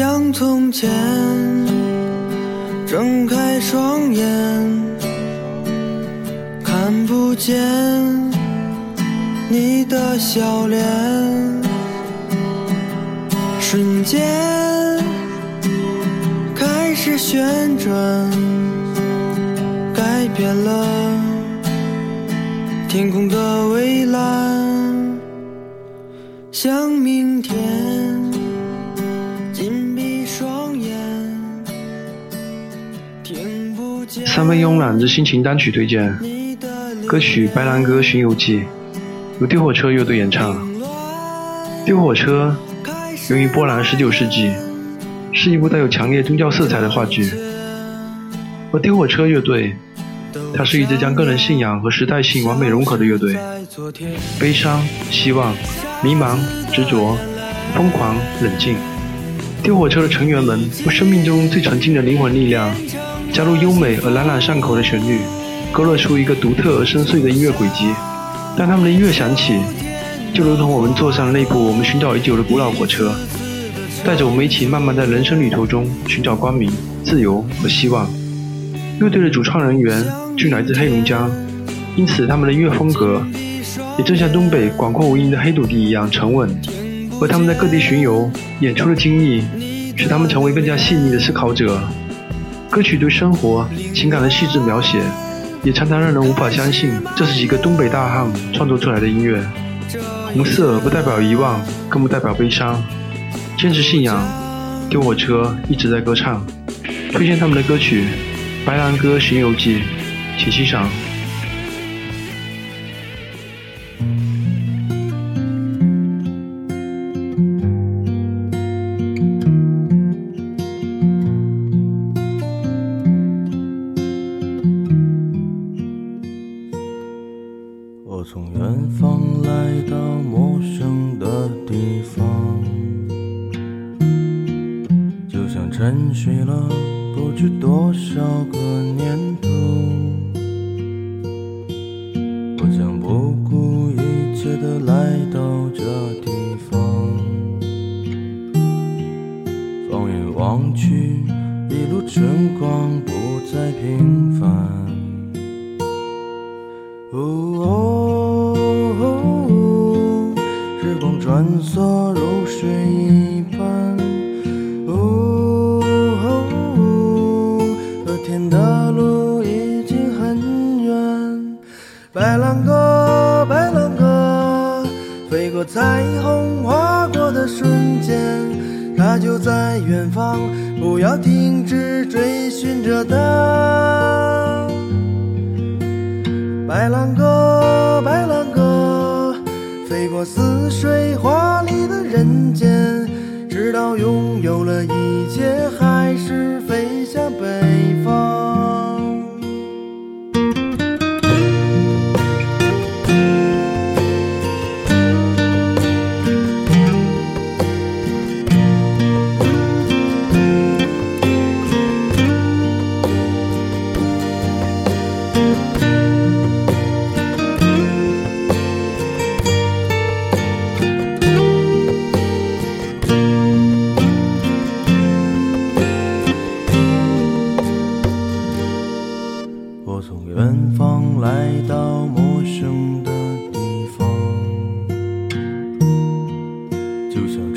像从前，睁开双眼，看不见你的笑脸，瞬间开始旋转，改变了天空的蔚蓝，像明天。三分慵懒之心情单曲推荐，歌曲《白兰鸽巡游记》由丢火车乐队演唱。丢火车源于波兰十九世纪，是一部带有强烈宗教色彩的话剧。而丢火车乐队，它是一支将个人信仰和时代性完美融合的乐队。悲伤、希望、迷茫、执着、疯狂、冷静。丢火车的成员们用生命中最纯净的灵魂力量，加入优美而朗朗上口的旋律，勾勒出一个独特而深邃的音乐轨迹。当他们的音乐响起，就如同我们坐上了那部我们寻找已久的古老火车，带着我们一起慢慢在人生旅途中寻找光明、自由和希望。乐队的主创人员均来自黑龙江，因此他们的音乐风格也正像东北广阔无垠的黑土地一样沉稳。而他们在各地巡游演出的经历，使他们成为更加细腻的思考者。歌曲对生活情感的细致描写，也常常让人无法相信这是几个东北大汉创作出来的音乐。红色不代表遗忘，更不代表悲伤。坚持信仰，丢火车一直在歌唱。推荐他们的歌曲《白兰鸽巡游记》，请欣赏。远方来到陌生的地方，就像沉睡了不知多少个年头。我将不顾一切的来到这地方，放眼望去，一路春光不再平凡。哦，穿梭如水一般。哦，昨天的路已经很远。白兰鸽，白兰鸽，飞过彩虹，划过的瞬间，它就在远方，不要停止追寻着它。白兰鸽，白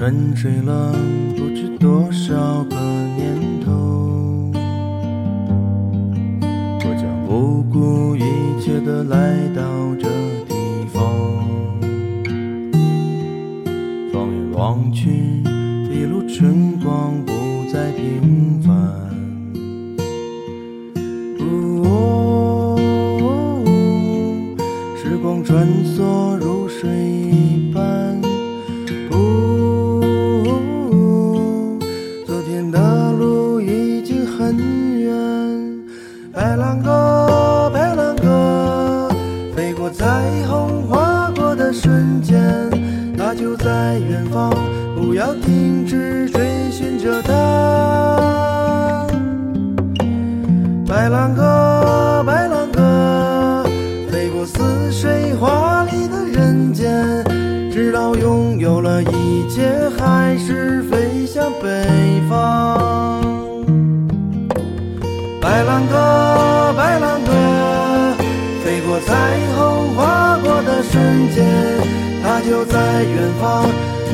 沉睡了不知多少个年头。我将不顾一切的来到这地方，放眼望去，停止追寻着它。白兰鸽，白兰鸽，飞过似水华丽的人间，直到拥有了一切，还是飞向北方。白兰鸽，白兰鸽，飞过彩虹，划过的瞬间，它就在远方。